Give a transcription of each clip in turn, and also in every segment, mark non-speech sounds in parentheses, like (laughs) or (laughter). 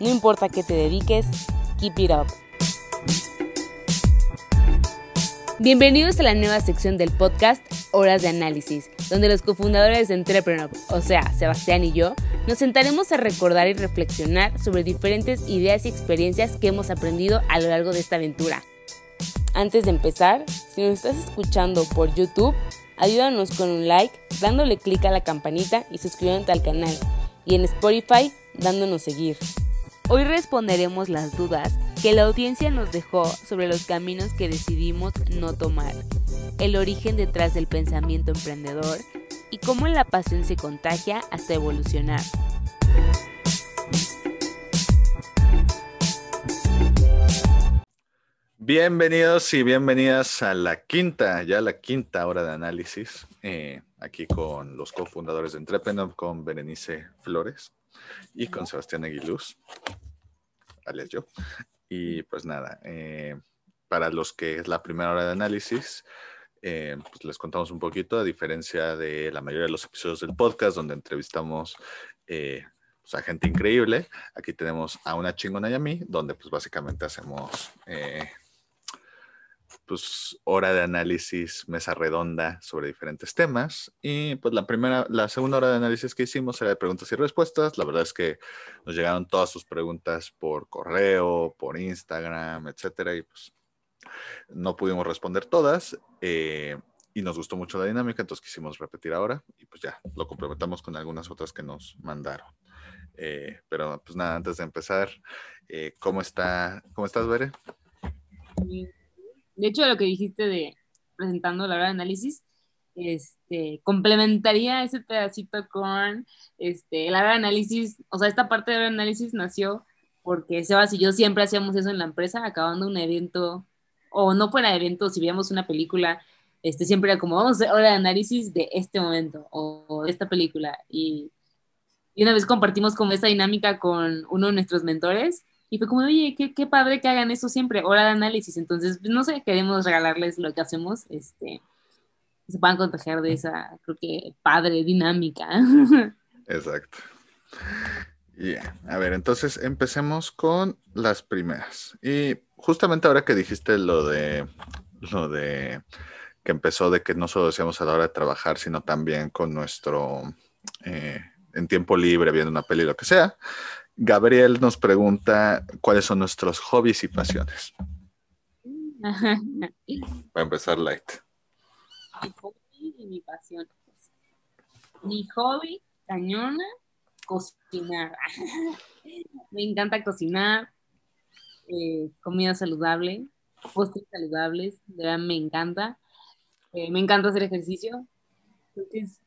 No importa qué te dediques, keep it up. Bienvenidos a la nueva sección del podcast Horas de Análisis, donde los cofundadores de Entrepreneur, o sea, Sebastián y yo, nos sentaremos a recordar y reflexionar sobre diferentes ideas y experiencias que hemos aprendido a lo largo de esta aventura. Antes de empezar, si nos estás escuchando por YouTube, ayúdanos con un like, dándole clic a la campanita y suscribiéndote al canal. Y en Spotify, dándonos seguir. Hoy responderemos las dudas que la audiencia nos dejó sobre los caminos que decidimos no tomar, el origen detrás del pensamiento emprendedor y cómo la pasión se contagia hasta evolucionar. Bienvenidos y bienvenidas a la quinta, ya la quinta hora de análisis, eh, aquí con los cofundadores de Entrepreneur, con Berenice Flores y con Sebastián Aguiluz, alias yo. Y pues nada, eh, para los que es la primera hora de análisis, eh, pues les contamos un poquito, a diferencia de la mayoría de los episodios del podcast, donde entrevistamos eh, pues, a gente increíble, aquí tenemos a una chingona y a mí, donde pues básicamente hacemos pues, hora de análisis, mesa redonda sobre diferentes temas. Y pues la primera, la segunda hora de análisis que hicimos era de preguntas y respuestas. La verdad es que nos llegaron todas sus preguntas por correo, por Instagram, etcétera, y pues no pudimos responder todas. Eh, y nos gustó mucho la dinámica, entonces quisimos repetir ahora y pues ya lo complementamos con algunas otras que nos mandaron. Eh, pero pues nada, antes de empezar, eh, ¿cómo está, cómo estás, Bere? De hecho, lo que dijiste de presentando la hora de análisis, este, complementaría ese pedacito con este, la hora de análisis, o sea, esta parte de la hora de análisis nació porque Sebas y yo siempre hacíamos eso en la empresa, acabando un evento, o no fuera evento, si veíamos una película, este, siempre era como, vamos a hacer hora de análisis de este momento, o, de esta película, y, y una vez compartimos como esa dinámica con uno de nuestros mentores, y fue como, oye, qué, padre que hagan eso siempre, hora de análisis. Entonces, no sé, queremos regalarles lo que hacemos, este, se puedan contagiar de esa, creo que, padre dinámica. Exacto. Yeah. A ver, entonces empecemos con las primeras. Y justamente ahora que dijiste lo de lo de que empezó de que no solo decíamos a la hora de trabajar, sino también con nuestro eh, en tiempo libre, viendo una peli, lo que sea. Gabriel nos pregunta cuáles son nuestros hobbies y pasiones. (laughs) Va a empezar light. Mi hobby y mi pasión. Mi hobby, cañona, cocinar. (laughs) me encanta cocinar, eh, comida saludable, postres saludables, de verdad me encanta. Eh, me encanta hacer ejercicio. Creo que es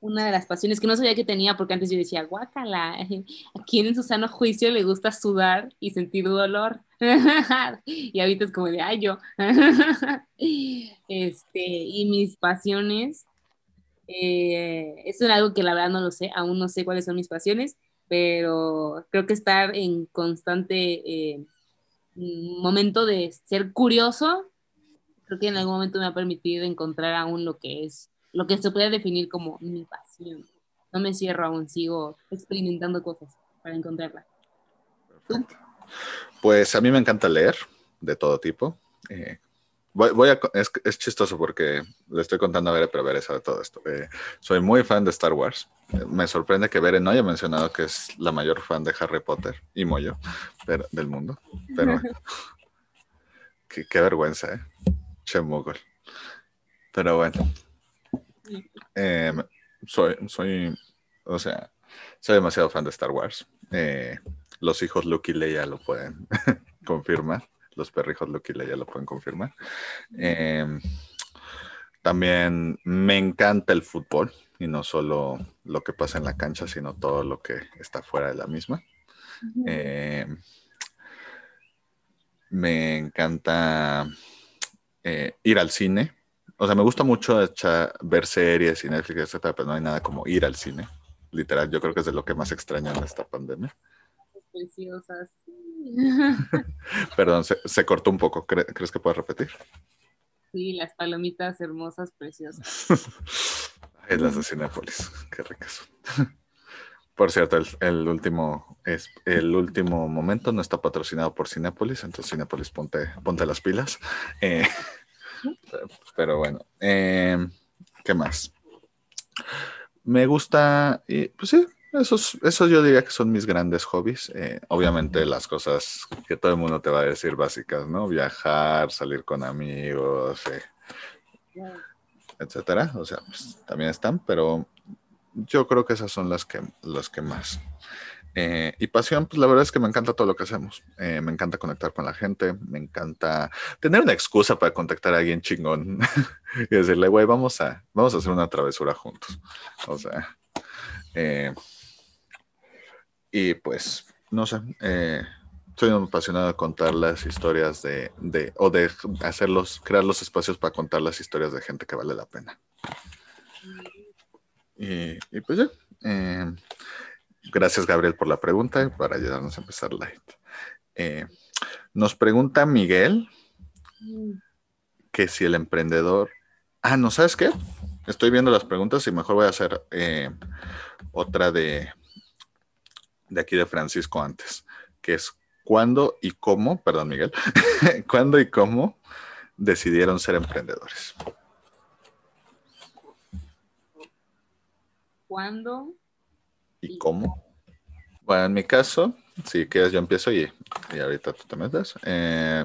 una de las pasiones que no sabía que tenía, porque antes yo decía, guácala, (laughs) ¿a quién en su sano juicio le gusta sudar y sentir dolor? (laughs) y ahorita es como de, ay, yo. (laughs) este, y mis pasiones, eh, eso es algo que la verdad no lo sé, aún no sé cuáles son mis pasiones, pero creo que estar en constante eh, momento de ser curioso, creo que en algún momento me ha permitido encontrar aún lo que es lo que se puede definir como mi pasión. No me cierro aún, sigo experimentando cosas para encontrarla. Pues a mí me encanta leer de todo tipo. Eh, voy, a, es, chistoso porque le estoy contando a Bere, pero Bere sabe todo esto. Eh, soy muy fan de Star Wars. me sorprende que Bere no haya mencionado que es la mayor fan de Harry Potter y Moyo del mundo. Pero (laughs) qué, qué, vergüenza, ¿eh? Che Pero bueno, eh, soy, soy, o sea, soy demasiado fan de Star Wars. Eh, los hijos Luke y Leia lo pueden (laughs) confirmar. Los perrijos Luke y Leia lo pueden confirmar. Eh, también me encanta el fútbol y no solo lo que pasa en la cancha, sino todo lo que está fuera de la misma. Eh, me encanta eh, ir al cine. O sea, me gusta mucho ver series y Netflix, etcétera, pero no hay nada como ir al cine. Literal, yo creo que es de lo que más extraño en esta pandemia. Preciosas. (laughs) Perdón, se, cortó un poco. ¿Crees que puedes repetir? Sí, las palomitas hermosas, preciosas. (laughs) Es las de Cinepolis, qué ricas. (laughs) Por cierto, el, último es el último momento no está patrocinado por Cinepolis, entonces Cinepolis ponte, ponte las pilas. Eh, pero bueno, eh, ¿qué más? Me gusta, y, pues sí, esos, esos yo diría que son mis grandes hobbies. Eh, obviamente las cosas que todo el mundo te va a decir básicas, ¿no? Viajar, salir con amigos, etcétera. O sea, pues, también están, pero yo creo que esas son las que, las que más. Eh, y pasión, pues la verdad es que me encanta todo lo que hacemos. Eh, me encanta conectar con la gente, me encanta tener una excusa para contactar a alguien chingón (laughs) y decirle, güey, vamos a, vamos a hacer una travesura juntos. O sea, eh, y pues, no sé, soy un apasionado de contar las historias de, de, o de hacerlos, crear los espacios para contar las historias de gente que vale la pena. Y, pues ya. Gracias, Gabriel, por la pregunta para ayudarnos a empezar light. Eh, nos pregunta Miguel que si el emprendedor. Ah, no, ¿sabes qué? Estoy viendo las preguntas y mejor voy a hacer eh, otra de, de aquí de Francisco antes, que es cuándo y cómo, perdón Miguel, (laughs) cuándo y cómo decidieron ser emprendedores. cuándo y cómo. Bueno, en mi caso, si quieres yo empiezo y, ahorita tú te metes. Eh,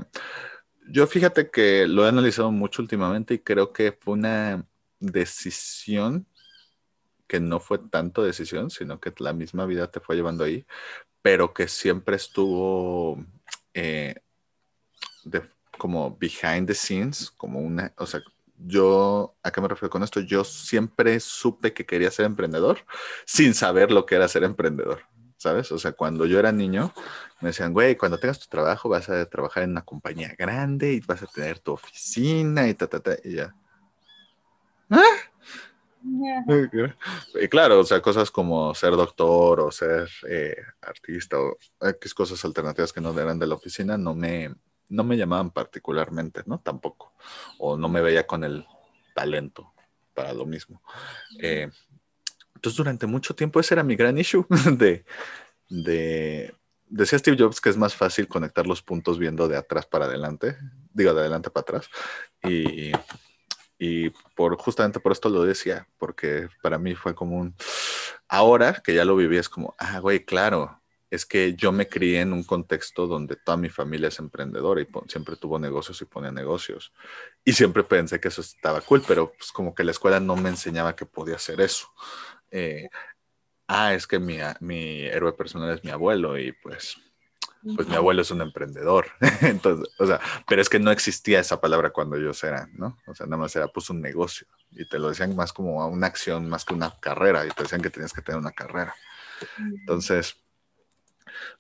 yo fíjate que lo he analizado mucho últimamente y creo que fue una decisión que no fue tanto decisión, sino que la misma vida te fue llevando ahí, pero que siempre estuvo eh, como behind the scenes, como una, o sea, yo, ¿a qué me refiero con esto? Yo siempre supe que quería ser emprendedor sin saber lo que era ser emprendedor, ¿sabes? O sea, cuando yo era niño, me decían, güey, cuando tengas tu trabajo vas a trabajar en una compañía grande y vas a tener tu oficina y ta, ta, ta, y ya. ¿Ah? (laughs) Y claro, o sea, cosas como ser doctor o ser eh, artista o X cosas alternativas que no eran de la oficina no me, no me llamaban particularmente, ¿no? Tampoco. O no me veía con el talento para lo mismo. Eh, entonces, durante mucho tiempo ese era mi gran issue (laughs) de, de, decía Steve Jobs que es más fácil conectar los puntos viendo de atrás para adelante, digo, de adelante para atrás. Y, y por, justamente por esto lo decía, porque para mí fue como un, ahora que ya lo viví, es como, ah, güey, claro, es que yo me crié en un contexto donde toda mi familia es emprendedora y siempre tuvo negocios y ponía negocios. Y siempre pensé que eso estaba cool, pero pues como que la escuela no me enseñaba que podía hacer eso. Eh, ah, es que mi, mi, héroe personal es mi abuelo y pues, pues mi abuelo es un emprendedor. (laughs) Entonces, o sea, pero es que no existía esa palabra cuando ellos eran, ¿no? O sea, nada más era pues un negocio y te lo decían más como una acción, más que una carrera y te decían que tenías que tener una carrera. Entonces,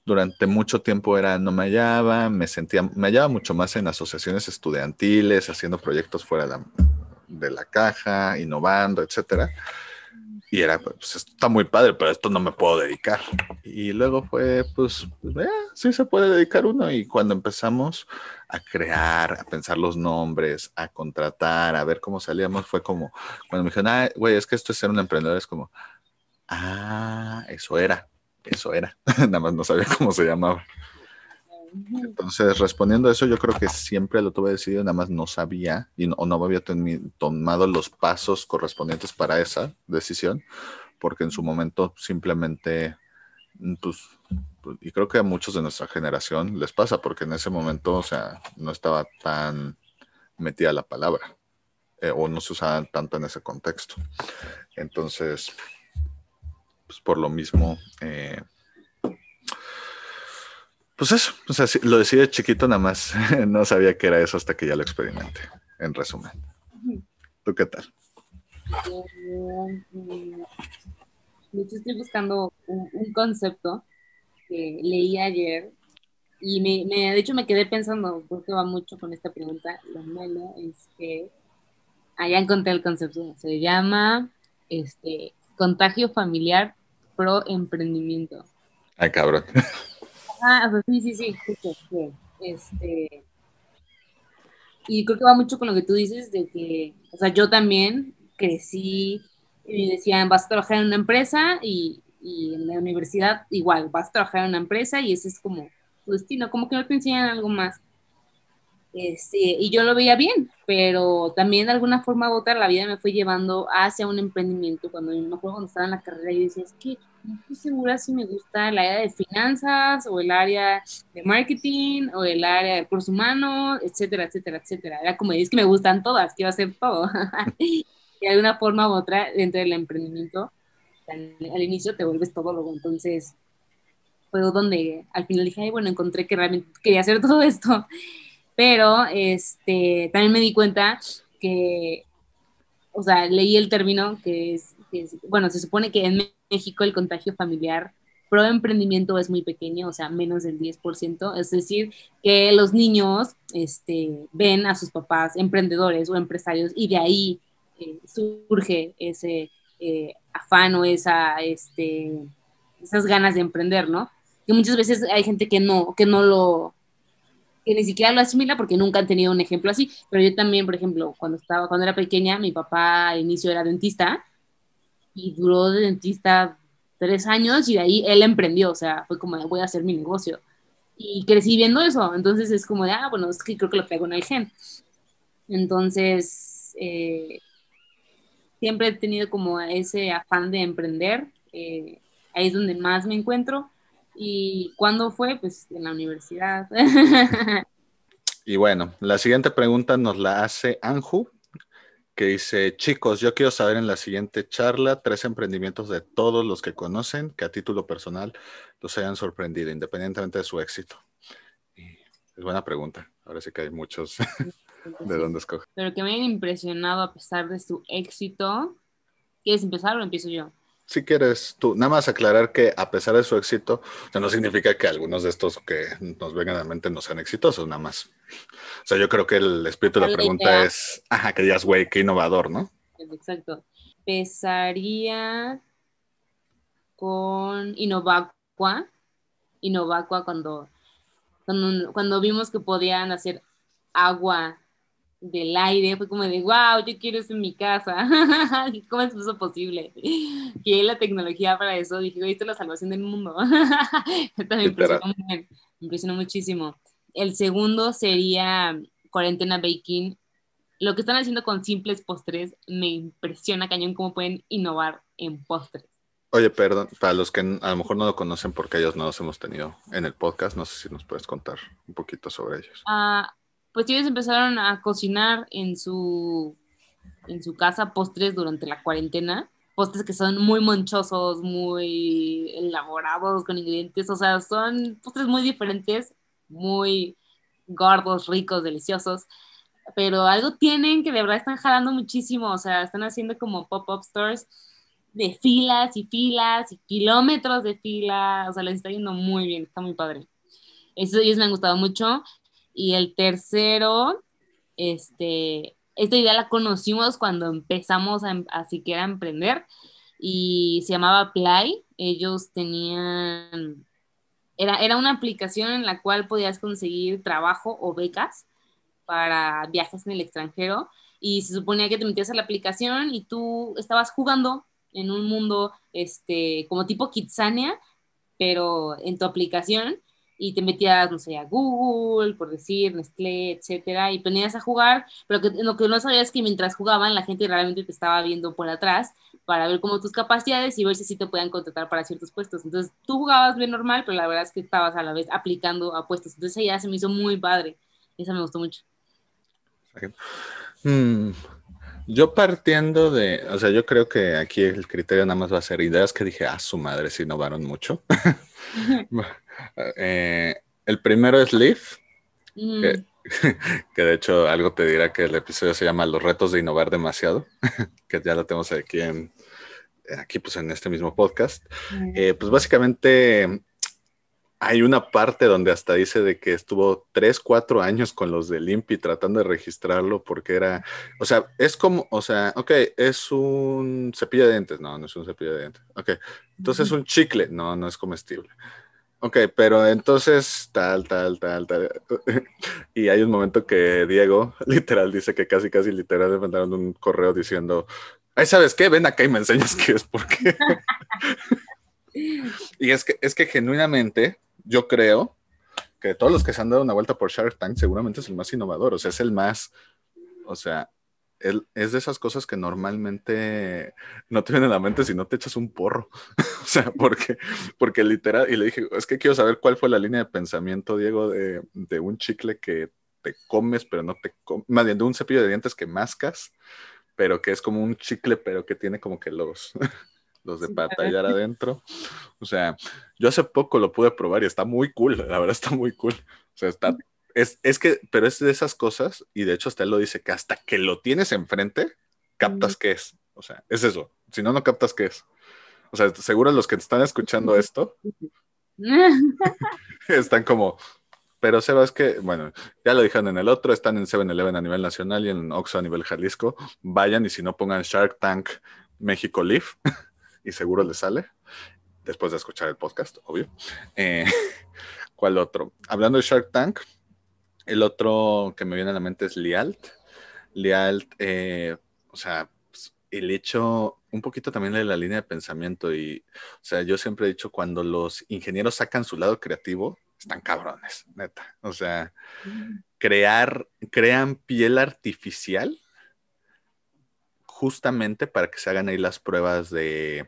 durante mucho tiempo era, no me hallaba, me sentía, me hallaba mucho más en asociaciones estudiantiles, haciendo proyectos fuera de la, caja, innovando, etcétera. Y era, pues está muy padre, pero esto no me puedo dedicar. Y luego fue, pues, eh, sí se puede dedicar uno. Y cuando empezamos a crear, a pensar los nombres, a contratar, a ver cómo salíamos, fue como, cuando me dijeron, ah, güey, es que esto es ser un emprendedor, es como, ah, eso era eso era, (laughs) nada más no sabía cómo se llamaba. Entonces, respondiendo a eso, yo creo que siempre lo tuve decidido, nada más no sabía y no, o no había tomado los pasos correspondientes para esa decisión, porque en su momento simplemente, mm, pues, pues, y creo que a muchos de nuestra generación les pasa, porque en ese momento, o sea, no estaba tan metida la palabra, eh, o no se usaba tanto en ese contexto. Entonces, pues por lo mismo, eh, pues eso, o sea, lo decía chiquito nada más, (laughs) no sabía que era eso hasta que ya lo experimenté, en resumen. ¿Tú qué tal? De hecho, estoy buscando un, concepto que leí ayer y me, me, de hecho me quedé pensando, porque va mucho con esta pregunta, lo malo es que allá encontré el concepto, se llama este, contagio familiar pro emprendimiento. Ay, cabrón. (laughs) Ah, sí, sí, sí, Este, y creo que va mucho con lo que tú dices de que, o sea, yo también crecí y me decían, vas a trabajar en una empresa y, y en la universidad igual, vas a trabajar en una empresa y ese es como tu destino, como que no te enseñan algo más. Este, y yo lo veía bien, pero también de alguna forma u otra la vida me fue llevando hacia un emprendimiento. Cuando me acuerdo cuando estaba en la carrera, yo decía, es que no estoy segura si me gusta el área de finanzas o el área de marketing o el área de recursos humanos, etcétera, etcétera, etcétera. Era como, es que me gustan todas, quiero hacer todo. y (laughs) de alguna forma u otra, dentro del emprendimiento, al, inicio te vuelves todo luego. Entonces, fue donde al final dije, Ay, bueno, encontré que realmente quería hacer todo esto. Pero este, también me di cuenta que, o sea, leí el término que es, bueno, se supone que en México el contagio familiar pro emprendimiento es muy pequeño, o sea, menos del 10%, es decir, que los niños este, ven a sus papás emprendedores o empresarios y de ahí eh, surge ese eh, afán o esa, este, esas ganas de emprender, ¿no? Que muchas veces hay gente que no, que no lo, que ni siquiera lo asimila porque nunca han tenido un ejemplo así. Pero yo también, por ejemplo, cuando estaba, cuando era pequeña, mi papá al inicio era dentista y duró de dentista tres años y de ahí él emprendió, o sea, fue como, voy a hacer mi negocio. Y crecí viendo eso, entonces es como de, ah, bueno, es que creo que lo pego en el gen. Entonces, eh, siempre he tenido como ese afán de emprender, eh, ahí es donde más me encuentro ¿Y cuándo fue? Pues en la universidad. (laughs) y bueno, la siguiente pregunta nos la hace Anju, que dice, chicos, yo quiero saber en la siguiente charla tres emprendimientos de todos los que conocen que a título personal los hayan sorprendido, independientemente de su éxito. es buena pregunta. Ahora sí que hay muchos (laughs) de dónde escoger. Pero que me hayan impresionado a pesar de su éxito. ¿Quieres empezar o empiezo yo? Si quieres tú, nada más aclarar que a pesar de su éxito, o sea, no significa que algunos de estos que nos vengan a la mente no sean exitosos, nada más. O sea, yo creo que el espíritu de la, pregunta es, ajá, que digas, güey, qué innovador, ¿no? Exacto. Empezaría con Innovacua. Innovacua cuando, cuando, cuando vimos que podían hacer agua del aire, fue como de, wow, yo quiero eso en mi casa. (laughs) ¿Cómo es eso posible? Y hay la tecnología para eso, dije, esto es la salvación del mundo. (laughs) También me impresionó, muchísimo. El segundo sería Cuarentena Baking. Lo que están haciendo con simples postres me impresiona cañón cómo pueden innovar en postres. Oye, perdón, para los que a lo mejor no lo conocen porque ellos no los hemos tenido en el podcast, no sé si nos puedes contar un poquito sobre ellos. Ah, pues ellos empezaron a cocinar en su, en su casa postres durante la cuarentena, postres que son muy monchosos, muy elaborados con ingredientes, o sea, son postres muy diferentes, muy gordos, ricos, deliciosos, pero algo tienen que de verdad están jalando muchísimo, o sea, están haciendo como pop-up stores de filas y filas y kilómetros de filas, o sea, les está yendo muy bien, está muy padre. Eso ellos me han gustado mucho. Y el tercero, este, esta idea la conocimos cuando empezamos a, a siquiera emprender y se llamaba Play. Ellos tenían, era, era una aplicación en la cual podías conseguir trabajo o becas para viajes en el extranjero y se suponía que te metías a la aplicación y tú estabas jugando en un mundo este, como tipo Kitsania, pero en tu aplicación y te metías, no sé, a Google, por decir, Nestlé, etcétera, y ponías a jugar, pero que, lo que no sabías es que mientras jugaban, la gente realmente te estaba viendo por atrás para ver cómo tus capacidades y ver si sí te podían contratar para ciertos puestos. Entonces, tú jugabas bien normal, pero la verdad es que estabas a la vez aplicando a puestos. Entonces, ya se me hizo muy padre. Esa me gustó mucho. Mm, yo partiendo de, o sea, yo creo que aquí el criterio nada más va a ser ideas que dije, ah, su madre, se innovaron mucho. (laughs) (laughs) Eh, el primero es Leaf, mm. (laughs) que, de hecho algo te dirá que el episodio se llama Los retos de innovar demasiado, que ya lo tenemos aquí en, aquí pues en este mismo podcast. Mm. Eh, pues básicamente hay una parte donde hasta dice de que estuvo tres, cuatro años con los del INPI tratando de registrarlo porque era, o sea, es como, o sea, ok, es un cepillo de dientes, no, no es un cepillo de dientes, ok, entonces es un chicle, no, no es comestible. Ok, pero entonces tal, tal, tal, tal. (laughs) Y hay un momento que Diego (laughs) literal dice que casi, casi literal le mandaron un correo diciendo, ay, ¿sabes qué? Ven acá y me enseñas qué es, porque... (laughs) y es que, es que genuinamente yo creo que todos los que se han dado una vuelta por Shark Tank seguramente es el más innovador, o sea, es el más, o sea, es de esas cosas que normalmente no te vienen a la mente si no te echas un porro. (laughs) o sea, porque, porque literal, y le dije, es que quiero saber cuál fue la línea de pensamiento, Diego, de, de un chicle que te comes, pero no te comes, más bien de un cepillo de dientes que mascas, pero que es como un chicle, pero que tiene como que los, los de patallar adentro. O sea, yo hace poco lo pude probar y está muy cool, la verdad está muy cool. O sea, está, es, es que, pero es de esas cosas, y de hecho hasta él lo dice, que hasta que lo tienes enfrente, captas qué es. O sea, es eso. Si no, no captas qué es. O sea, seguro los que están escuchando esto (laughs) están como, pero Sebas, que, bueno, ya lo dijeron en el otro, están en 7-Eleven a nivel nacional y en Oxxo a nivel Jalisco. Vayan y si no pongan Shark Tank México Leaf y seguro les sale, después de escuchar el podcast, obvio. Eh, (laughs) ¿Cuál otro? Hablando de Shark Tank, el otro que me viene a la mente es Lialt. Lialt, eh, o sea, pues, el hecho, un poquito también de la línea de pensamiento y, o sea, yo siempre he dicho, cuando los ingenieros sacan su lado creativo, están cabrones, neta. O sea, crear, crean piel artificial justamente para que se hagan ahí las pruebas de,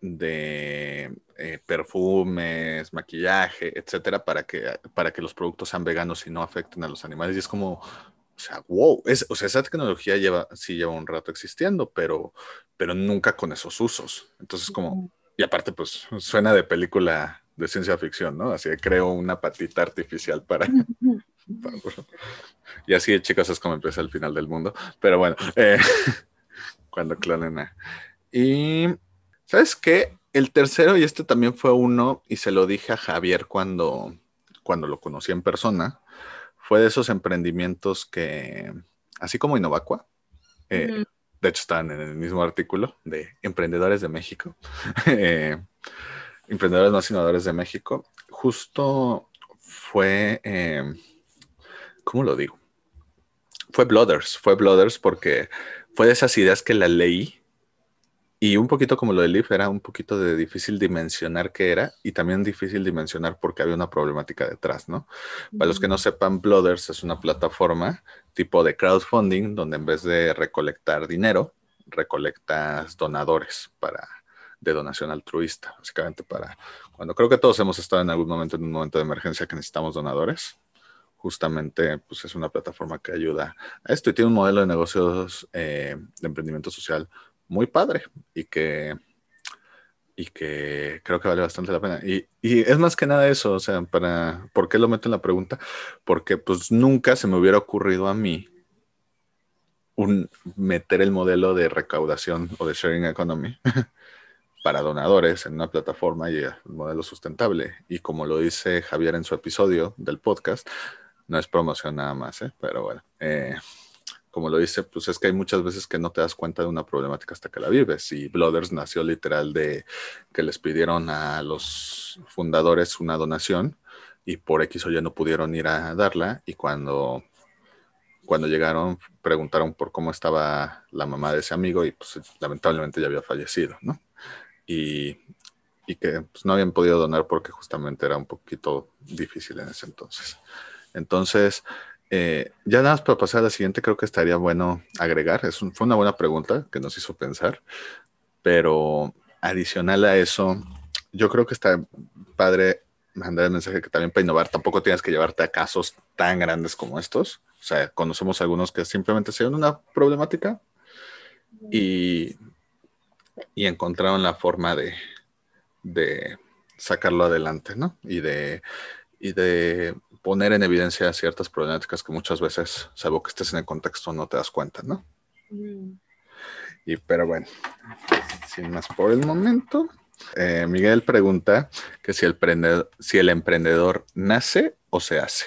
de eh, perfumes, maquillaje, etcétera, para que, para que los productos sean veganos y no afecten a los animales. Y es como, o sea, wow, es, o sea, esa tecnología lleva, sí lleva un rato existiendo, pero, pero nunca con esos usos. Entonces, como, y aparte, pues suena de película de ciencia ficción, ¿no? Así que creo una patita artificial para, (laughs) y así, chicos, es como empieza el final del mundo. Pero bueno, eh, (laughs) cuando clonen a. Y, ¿sabes qué? El tercero, y este también fue uno, y se lo dije a Javier cuando, cuando lo conocí en persona, fue de esos emprendimientos que, así como Innovacua, eh, de hecho están en el mismo artículo de Emprendedores de México, (laughs) eh, Emprendedores más innovadores de México, justo fue ¿cómo lo digo? Fue Blooders, fue Blooders porque fue de esas ideas que la leí y un poquito como lo de Leaf era un poquito de difícil dimensionar qué era y también difícil dimensionar porque había una problemática detrás, ¿no? Para los que no sepan, Blooders es una plataforma tipo de crowdfunding donde en vez de recolectar dinero, recolectas donadores para de donación altruista, básicamente para cuando creo que todos hemos estado en algún momento en un momento de emergencia que necesitamos donadores justamente pues es una plataforma que ayuda a esto y tiene un modelo de negocios eh, de emprendimiento social muy padre y que, y que creo que vale bastante la pena. Y, y, es más que nada eso, o sea, para, ¿por qué lo meto en la pregunta? Porque pues nunca se me hubiera ocurrido a mí un, meter el modelo de recaudación o de sharing economy (laughs) para donadores en una plataforma y el modelo sustentable. Y como lo dice Javier en su episodio del podcast, no es promoción nada más, ¿eh? pero bueno, eh, como lo dice, pues es que hay muchas veces que no te das cuenta de una problemática hasta que la vives. Y Blooders nació literal de que les pidieron a los fundadores una donación y por X o Y no pudieron ir a darla. Y cuando, cuando llegaron, preguntaron por cómo estaba la mamá de ese amigo y pues lamentablemente ya había fallecido, ¿no? Y, y que pues, no habían podido donar porque justamente era un poquito difícil en ese entonces. Entonces, eh, ya nada más para pasar a la siguiente, creo que estaría bueno agregar. Es fue una buena pregunta que nos hizo pensar, pero adicional a eso, yo creo que está padre mandar el mensaje que también para innovar tampoco tienes que llevarte a casos tan grandes como estos. O sea, conocemos algunos que simplemente se una problemática y, y encontraron la forma de, de sacarlo adelante, ¿no? Y de, y de poner en evidencia ciertas problemáticas que muchas veces, salvo que estés en el contexto, no te das cuenta, ¿no? Y pero bueno, sin más por el momento, Eh, Miguel pregunta que si el, si el emprendedor nace o se hace.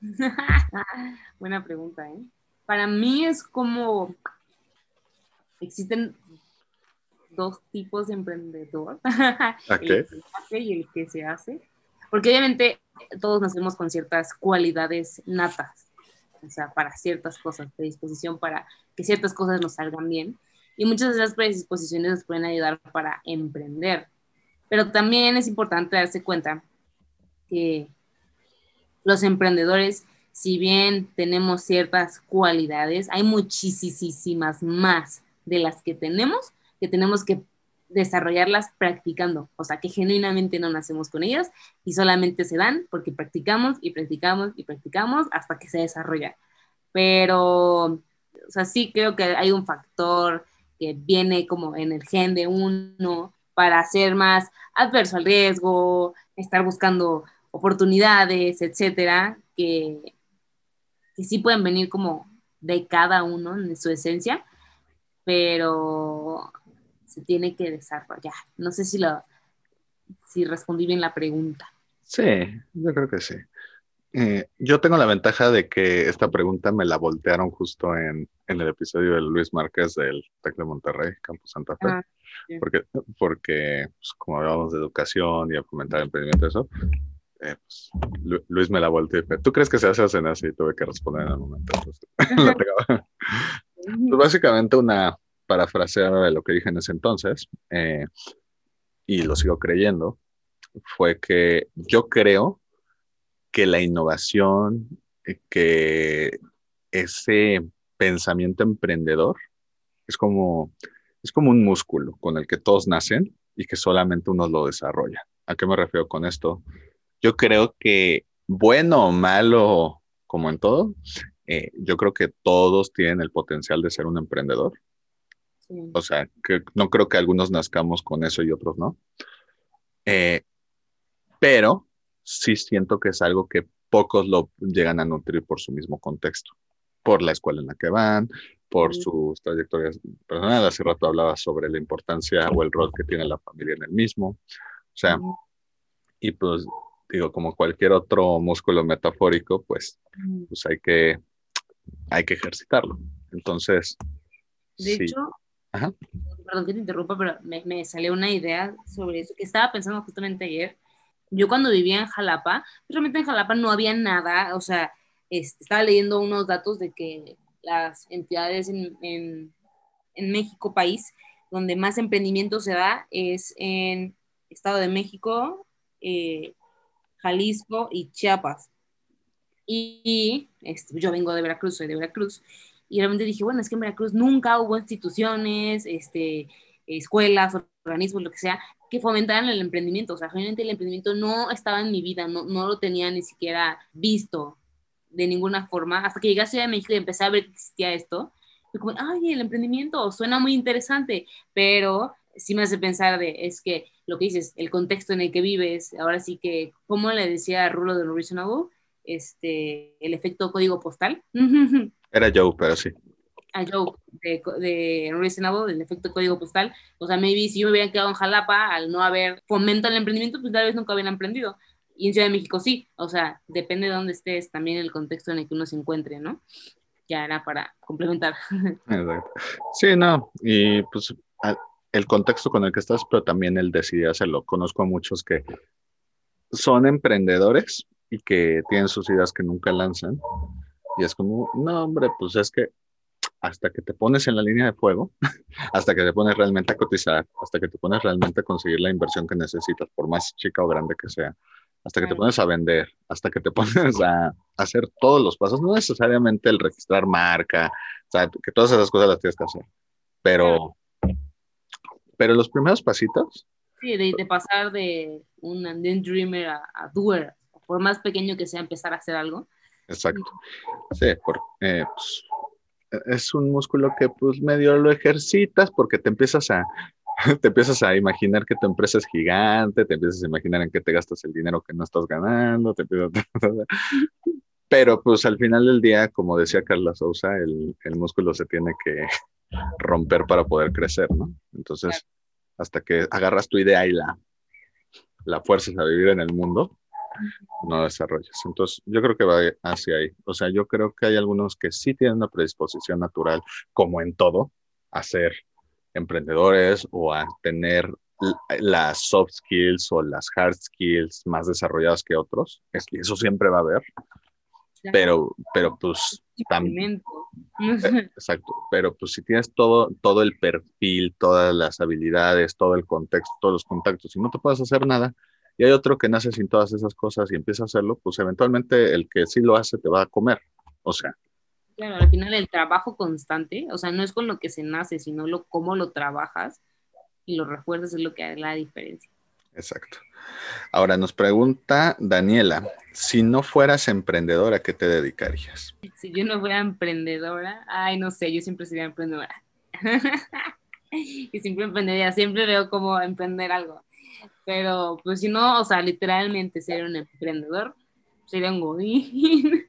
(laughs) Buena pregunta, ¿eh? Para mí es como existen dos tipos de emprendedor, (laughs) el que se hace y el que se hace, porque obviamente todos nacemos con ciertas cualidades natas, o sea, para ciertas cosas, predisposición para que ciertas cosas nos salgan bien, y muchas de esas predisposiciones nos pueden ayudar para emprender, pero también es importante darse cuenta que los emprendedores, si bien tenemos ciertas cualidades, hay muchísimas más de las que tenemos que tenemos que desarrollarlas practicando, o sea, que genuinamente no nacemos con ellas y solamente se dan porque practicamos y practicamos y practicamos hasta que se desarrolla. Pero, o sea, sí creo que hay un factor que viene como en el gen de uno para ser más adverso al riesgo, estar buscando oportunidades, etcétera, que, que sí pueden venir como de cada uno en su esencia, pero se tiene que desarrollar. No sé si, lo, si respondí bien la pregunta. Sí, yo creo que sí. Eh, yo tengo la ventaja de que esta pregunta me la voltearon justo en, en el episodio de Luis Márquez del TEC de Monterrey, Campus Santa Fe, ah, porque, porque pues, como hablábamos de educación y a fomentar emprendimiento, eso, eh, pues, Luis me la volteó y dijo, ¿tú crees que se hace así? Y tuve que responder en el momento. (laughs) (laughs) pues básicamente una parafrasear de lo que dije en ese entonces, eh, y lo sigo creyendo, fue que yo creo que la innovación, eh, que ese pensamiento emprendedor es como, es como un músculo con el que todos nacen y que solamente uno lo desarrolla. ¿A qué me refiero con esto? Yo creo que bueno o malo, como en todo, eh, yo creo que todos tienen el potencial de ser un emprendedor. O sea, que no creo que algunos nazcamos con eso y otros no. Eh, pero sí siento que es algo que pocos lo llegan a nutrir por su mismo contexto, por la escuela en la que van, por sus trayectorias personales. Hace rato hablaba sobre la importancia o el rol que tiene la familia en el mismo. O sea, y pues digo, como cualquier otro músculo metafórico, pues, pues hay que hay que ejercitarlo. Entonces. De hecho, perdón que te interrumpa, pero me, me, salió una idea sobre eso que estaba pensando justamente ayer. Yo cuando vivía en Jalapa, realmente en Jalapa no había nada, o sea, estaba leyendo unos datos de que las entidades en, en, en México, país, donde más emprendimiento se da es en Estado de México, eh, Jalisco y Chiapas. Y, este, yo vengo de Veracruz, soy de Veracruz, y realmente dije, bueno, es que en Veracruz nunca hubo instituciones, este, escuelas, organismos, lo que sea, que fomentaran el emprendimiento. O sea, realmente el emprendimiento no estaba en mi vida, no, no lo tenía ni siquiera visto de ninguna forma. Hasta que llegué a Ciudad de México y empecé a ver que existía esto. Y como, ay, el emprendimiento suena muy interesante, pero sí me hace pensar de, es que lo que dices, el contexto en el que vives, ahora sí que, como le decía Rulo de Reasonable, este, el efecto código postal. (laughs) Era Joe, pero sí. A Joe, de, de Reasonable, el efecto código postal. O sea, maybe si yo me hubiera quedado en Jalapa, al no haber fomento al emprendimiento, pues tal vez nunca hubieran emprendido. Y en Ciudad de México sí. O sea, depende de dónde estés, también el contexto en el que uno se encuentre, ¿no? Ya era para complementar. (laughs) Exacto. Sí, no. Y pues el contexto con el que estás, pero también el decidir hacerlo. Conozco a muchos que son emprendedores y que tienen sus ideas que nunca lanzan. Y es como, no, hombre, pues es que hasta que te pones en la línea de fuego, (laughs) hasta que te pones realmente a cotizar, hasta que te pones realmente a conseguir la inversión que necesitas, por más chica o grande que sea, hasta que te pones a vender, hasta que te (laughs) pones a, hacer todos los pasos, no necesariamente el registrar marca, o sea, que todas esas cosas las tienes que hacer, pero, pero los primeros pasitos. Sí, de, pasar de un, dreamer a, a doer, por más pequeño que sea, empezar a hacer algo. Exacto. Sí, porque, eh, pues, es un músculo que pues medio lo ejercitas porque te empiezas a (laughs) te empiezas a imaginar que tu empresa es gigante, te empiezas a imaginar en qué te gastas el dinero que no estás ganando, te (laughs) pero pues al final del día, como decía Carla Sousa, el, el músculo se tiene que (laughs) romper para poder crecer, ¿no? Entonces, hasta que agarras tu idea y la, la fuerzas a vivir en el mundo, no desarrollas. Entonces, yo creo que va hacia ahí. O sea, yo creo que hay algunos que sí tienen una predisposición natural, como en todo, a ser emprendedores o a tener las soft skills o las hard skills más desarrolladas que otros. Es que eso siempre va a haber. Pero, pero pues también. Exacto. Pero pues si tienes todo, todo el perfil, todas las habilidades, todo el contexto, todos los contactos, y no te puedes hacer nada, y hay otro que nace sin todas esas cosas y empieza a hacerlo, pues eventualmente el que sí lo hace te va a comer. O sea. Claro, al final el trabajo constante, o sea, no es con lo que se nace, sino lo, cómo lo trabajas y lo refuerzas es lo que hace la diferencia. Exacto. Ahora nos pregunta Daniela, si no fueras emprendedora, ¿qué te dedicarías? Si yo no fuera emprendedora, ay, no sé, yo siempre sería emprendedora. (laughs) y siempre emprendería, siempre veo cómo emprender algo. Pero pues si no, o sea, literalmente ser un emprendedor, sería un godín.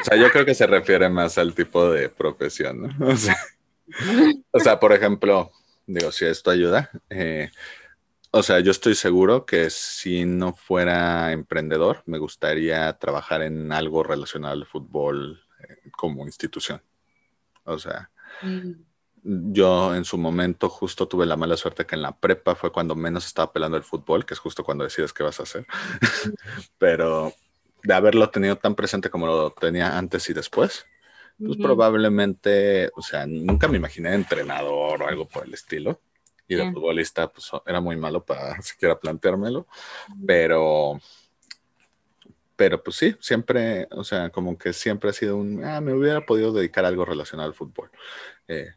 O sea, yo creo que se refiere más al tipo de profesión, ¿no? (laughs) O sea, (laughs) o sea por ejemplo, digo, si esto ayuda, eh, o sea, yo estoy seguro que si no fuera emprendedor, me gustaría trabajar en algo relacionado al fútbol eh, como institución. O sea, mm. Yo en su momento justo tuve la mala suerte que en la prepa fue cuando menos estaba pelando el fútbol, que es justo cuando decides qué vas a hacer. (laughs) Pero de haberlo tenido tan presente como lo tenía antes y después, pues probablemente, o sea, nunca me imaginé entrenador o algo por el estilo. Y de futbolista, pues era muy malo para (laughs) siquiera planteármelo, pero, pero pues sí, siempre, o sea, como que siempre ha sido un, ah, me hubiera podido dedicar a algo relacionado al fútbol. Eh,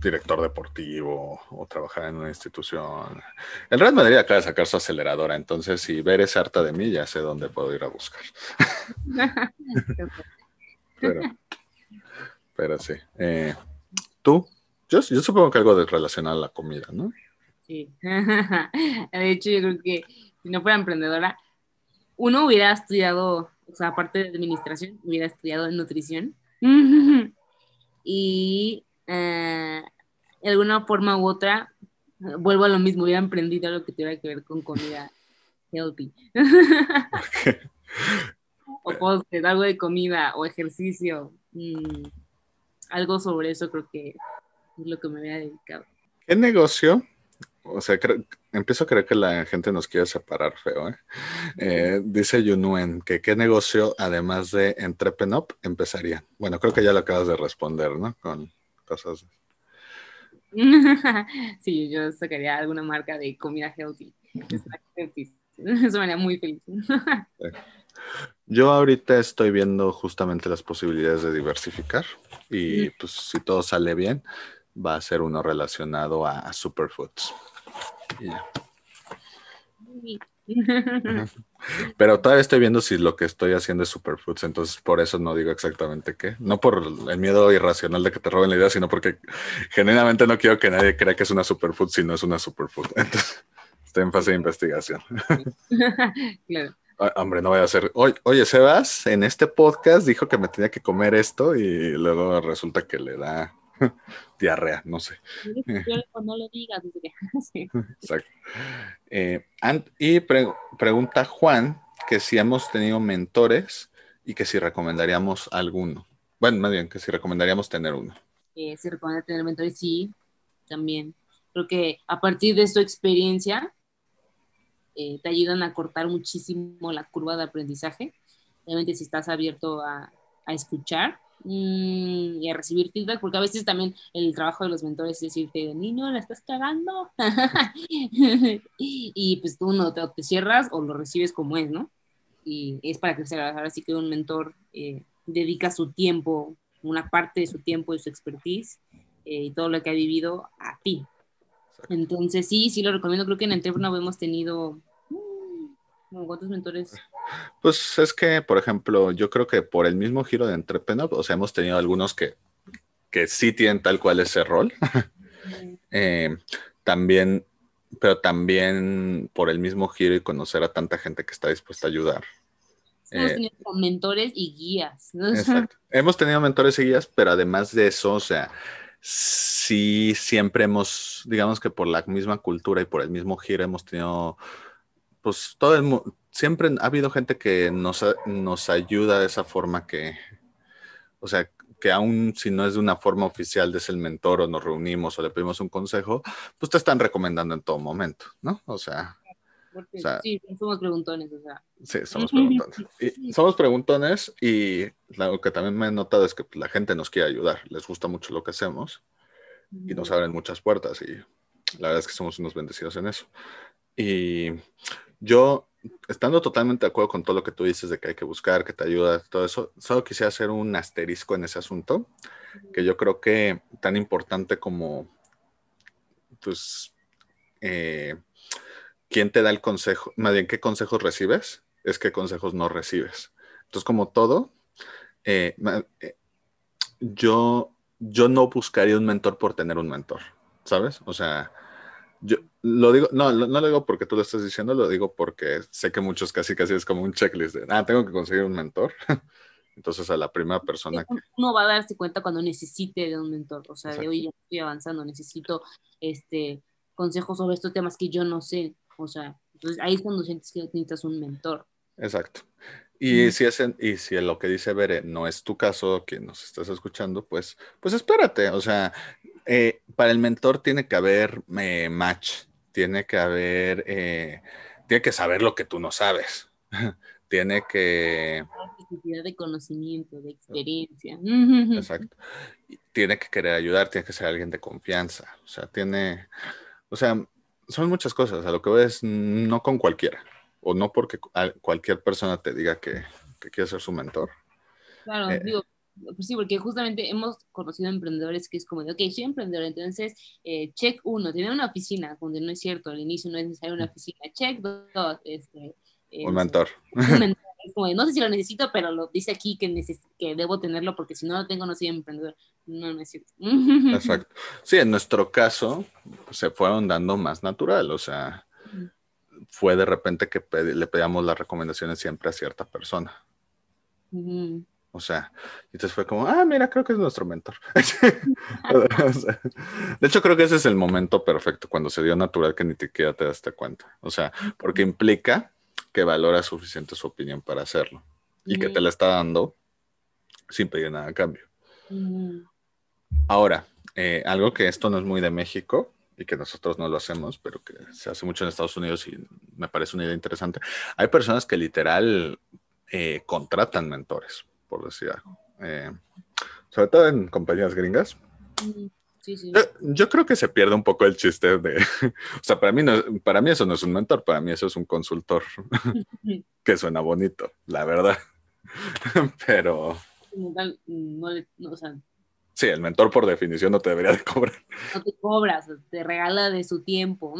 director deportivo o trabajar en una institución. El Real Madrid acaba de sacar su aceleradora, entonces si ver esa harta de mí, ya sé dónde puedo ir a buscar. (laughs) pero, pero sí. Eh, ¿Tú? Yo, supongo que algo de relacionado a la comida, ¿no? Sí. (laughs) De hecho, yo creo que si no fuera emprendedora, uno hubiera estudiado, o sea, aparte de administración, hubiera estudiado nutrición. (laughs) y eh, de alguna forma u otra, vuelvo a lo mismo, hubiera emprendido algo que tuviera que ver con comida healthy. (laughs) o postres, algo de comida o ejercicio. Mm, algo sobre eso creo que es lo que me había dedicado. ¿Qué negocio? O sea, empiezo a creer que la gente nos quiere separar feo. ¿eh? Eh, dice Yunuen que qué negocio, además de Entrepenop, empezaría. Bueno, creo que ya lo acabas de responder, ¿no? Con cosas. (laughs) sí, yo sacaría alguna marca de comida healthy. Eso me haría muy feliz. Yo ahorita estoy viendo justamente las posibilidades de diversificar y pues si todo sale bien, va a ser uno relacionado a, superfoods. (laughs) Pero todavía estoy viendo si lo que estoy haciendo es superfoods, entonces por eso no digo exactamente qué. No por el miedo irracional de que te roben la idea, sino porque genuinamente no quiero que nadie crea que es una superfood si no es una superfood. (laughs) Entonces, estoy en fase de investigación. (laughs) claro. hombre, no voy a hacer. Oye, oye, Sebas, en este podcast dijo que me tenía que comer esto y luego resulta que le da (laughs) diarrea, no sé. No lo digas. (laughs) Exacto. Eh, y pregunta Juan que si hemos tenido mentores y que si recomendaríamos alguno. Bueno, más bien, que si recomendaríamos tener uno. Eh, si recomienda tener mentores, sí, también. Creo que a partir de su experiencia eh, te ayudan a cortar muchísimo la curva de aprendizaje. Obviamente si estás abierto a, a escuchar y a recibir feedback, porque a veces también el trabajo de los mentores es decirte, niño, la estás cagando. (laughs) y pues tú no te, te, cierras o lo recibes como es, ¿no? Y es para crecer. Ahora sí que un mentor eh, dedica su tiempo, una parte de su tiempo y su expertise eh, y todo lo que ha vivido a ti. Entonces, sí, sí lo recomiendo. Creo que en Entrepreneur hemos tenido ¿Cuántos mentores? Pues es que, por ejemplo, yo creo que por el mismo giro de Entrepreneur, o sea, hemos tenido algunos que, que sí tienen tal cual ese rol. (laughs) Eh, también, pero también por el mismo giro y conocer a tanta gente que está dispuesta a ayudar. Hemos eh, tenido mentores y guías. Exacto. (laughs) Hemos tenido mentores y guías, pero además de eso, o sea, sí siempre hemos, digamos que por la misma cultura y por el mismo giro hemos tenido, pues todo el siempre ha habido gente que nos, nos ayuda de esa forma que, o sea, que aún si no es de una forma oficial, de el mentor o nos reunimos o le pedimos un consejo, pues te están recomendando en todo momento, ¿no? O sea, sí, somos preguntones, o sea. Sí, somos preguntones. Y somos preguntones y lo que también me he notado es que la gente nos quiere ayudar, les gusta mucho lo que hacemos y nos abren muchas puertas y la verdad es que somos unos bendecidos en eso. Y yo, estando totalmente de acuerdo con todo lo que tú dices de que hay que buscar, que te ayuda, todo eso, solo quisiera hacer un asterisco en ese asunto, que yo creo que tan importante como, pues, eh, quién te da el consejo, más bien qué consejos recibes, es qué consejos no recibes. Entonces, como todo, eh, eh, yo, yo no buscaría un mentor por tener un mentor, ¿sabes? O sea, yo lo digo, no, no lo digo porque tú lo estás diciendo, lo digo porque sé que muchos casi casi es como un checklist de, ah, tengo que conseguir un mentor. (laughs) Entonces a la primera persona que... Uno va a darse cuenta cuando necesite de un mentor, o sea, de hoy ya estoy avanzando, necesito este consejos sobre estos temas que yo no sé. O sea, entonces ahí es cuando sientes que necesitas un mentor. Exacto. Y si, es y si lo que dice Bere no es tu caso, que nos estás escuchando, pues, pues espérate. O sea, eh, para el mentor tiene que haber eh, match, tiene que haber, eh, tiene que saber lo que tú no sabes. (laughs) tiene que... Necesidad de conocimiento, de experiencia. Exacto. Tiene que querer ayudar, tiene que ser alguien de confianza. O sea, tiene, o sea, son muchas cosas. A lo que ves, no con cualquiera. O no porque cualquier persona te diga que, quiere ser su mentor. Claro, eh, digo, pues sí, porque justamente hemos conocido emprendedores que es como de, ok, soy emprendedor, entonces, eh, check uno, tiene una oficina, donde no es cierto, al inicio no es necesario una oficina, check dos, este... un mentor. Un mentor (laughs) no sé si lo necesito, pero lo dice aquí que, que debo tenerlo porque si no lo tengo no soy emprendedor. No necesito. (laughs) Exacto. Sí, en nuestro caso se fueron dando más natural, o sea, fue de repente que le pedíamos las recomendaciones siempre a cierta persona. O sea, entonces fue como, ah, mira, creo que es nuestro mentor. (laughs) de hecho, creo que ese es el momento perfecto, cuando se dio natural que ni siquiera te das cuenta. O sea, porque implica que valora suficiente su opinión para hacerlo y que te la está dando sin pedir nada a cambio. Ahora, eh, algo que esto no es muy de México y que nosotros no lo hacemos, pero que se hace mucho en Estados Unidos y me parece una idea interesante. Hay personas que literal eh, contratan mentores, por decir algo. Eh, sobre todo en compañías gringas. Yo, creo que se pierde un poco el chiste de, (laughs) o sea, para mí, no, para mí eso no es un mentor, para mí eso es un consultor, (laughs) que suena bonito, la verdad. (laughs) Pero... sí, el mentor por definición no te debería de cobrar. No te cobras, te regala de su tiempo.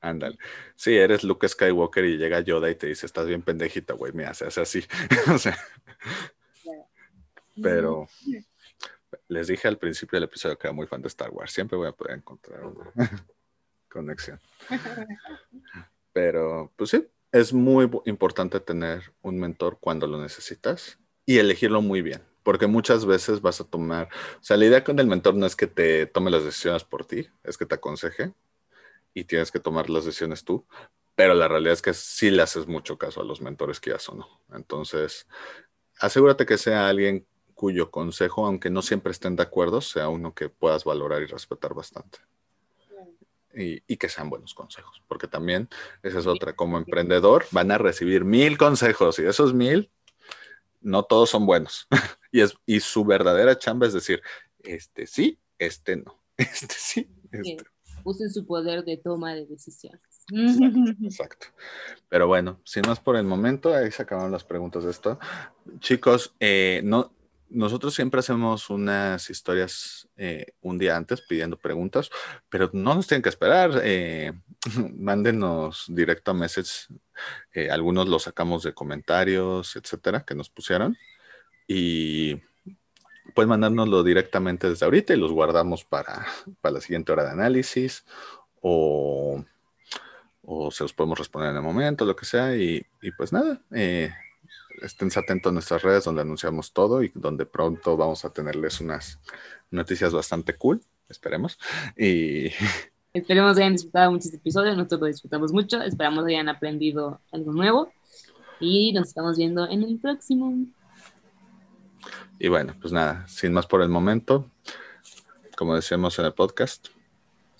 Ándale. Sí, eres Luke Skywalker y llega Yoda y te dice, estás bien pendejita, güey, mira, se hace así. (laughs) o sea, pero les dije al principio del episodio que era muy fan de Star Wars. Siempre voy a poder encontrar una (laughs) conexión. (laughs) Pero, pues sí, es muy importante tener un mentor cuando lo necesitas y elegirlo muy bien, porque muchas veces vas a tomar, o sea, la idea con el mentor no es que te tome las decisiones por ti, es que te aconseje y tienes que tomar las decisiones tú, pero la realidad es que sí le haces mucho caso a los mentores que ya son, ¿no? Entonces, asegúrate que sea alguien cuyo consejo, aunque no siempre estén de acuerdo, sea uno que puedas valorar y respetar bastante. Y, que sean buenos consejos, porque también esa es otra, como emprendedor van a recibir mil consejos y esos mil, no todos son buenos. (laughs) y, es, y su verdadera chamba es decir, este sí, este no, (laughs) este sí, este. Usen su poder de toma de decisiones. Exacto, Pero bueno, sin más por el momento, ahí se acabaron las preguntas de esto. Chicos, eh, no, nosotros siempre hacemos unas historias eh, un día antes pidiendo preguntas, pero no nos tienen que esperar. Eh, (laughs) mándenos directo a message. Eh, algunos los sacamos de comentarios, etcétera, que nos pusieron. Y pueden mandárnoslo directamente desde ahorita y los guardamos para, la siguiente hora de análisis o, o, se los podemos responder en el momento, lo que sea. Y, y pues nada, estén atentos a nuestras redes donde anunciamos todo y donde pronto vamos a tenerles unas noticias bastante cool, esperemos. Y (laughs) esperemos hayan disfrutado muchos episodios, nosotros lo disfrutamos mucho, esperamos hayan aprendido algo nuevo y nos estamos viendo en el próximo. Y bueno, pues nada, sin más por el momento, como decíamos en el podcast.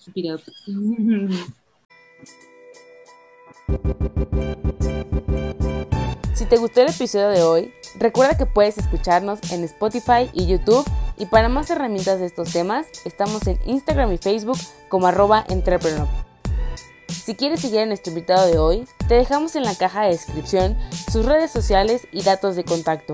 (laughs) Si te gustó el episodio de hoy, recuerda que puedes escucharnos en Spotify y YouTube y para más herramientas de estos temas, estamos en Instagram y Facebook como arroba entrepreneur. Si quieres seguir a nuestro invitado de hoy, te dejamos en la caja de descripción sus redes sociales y datos de contacto.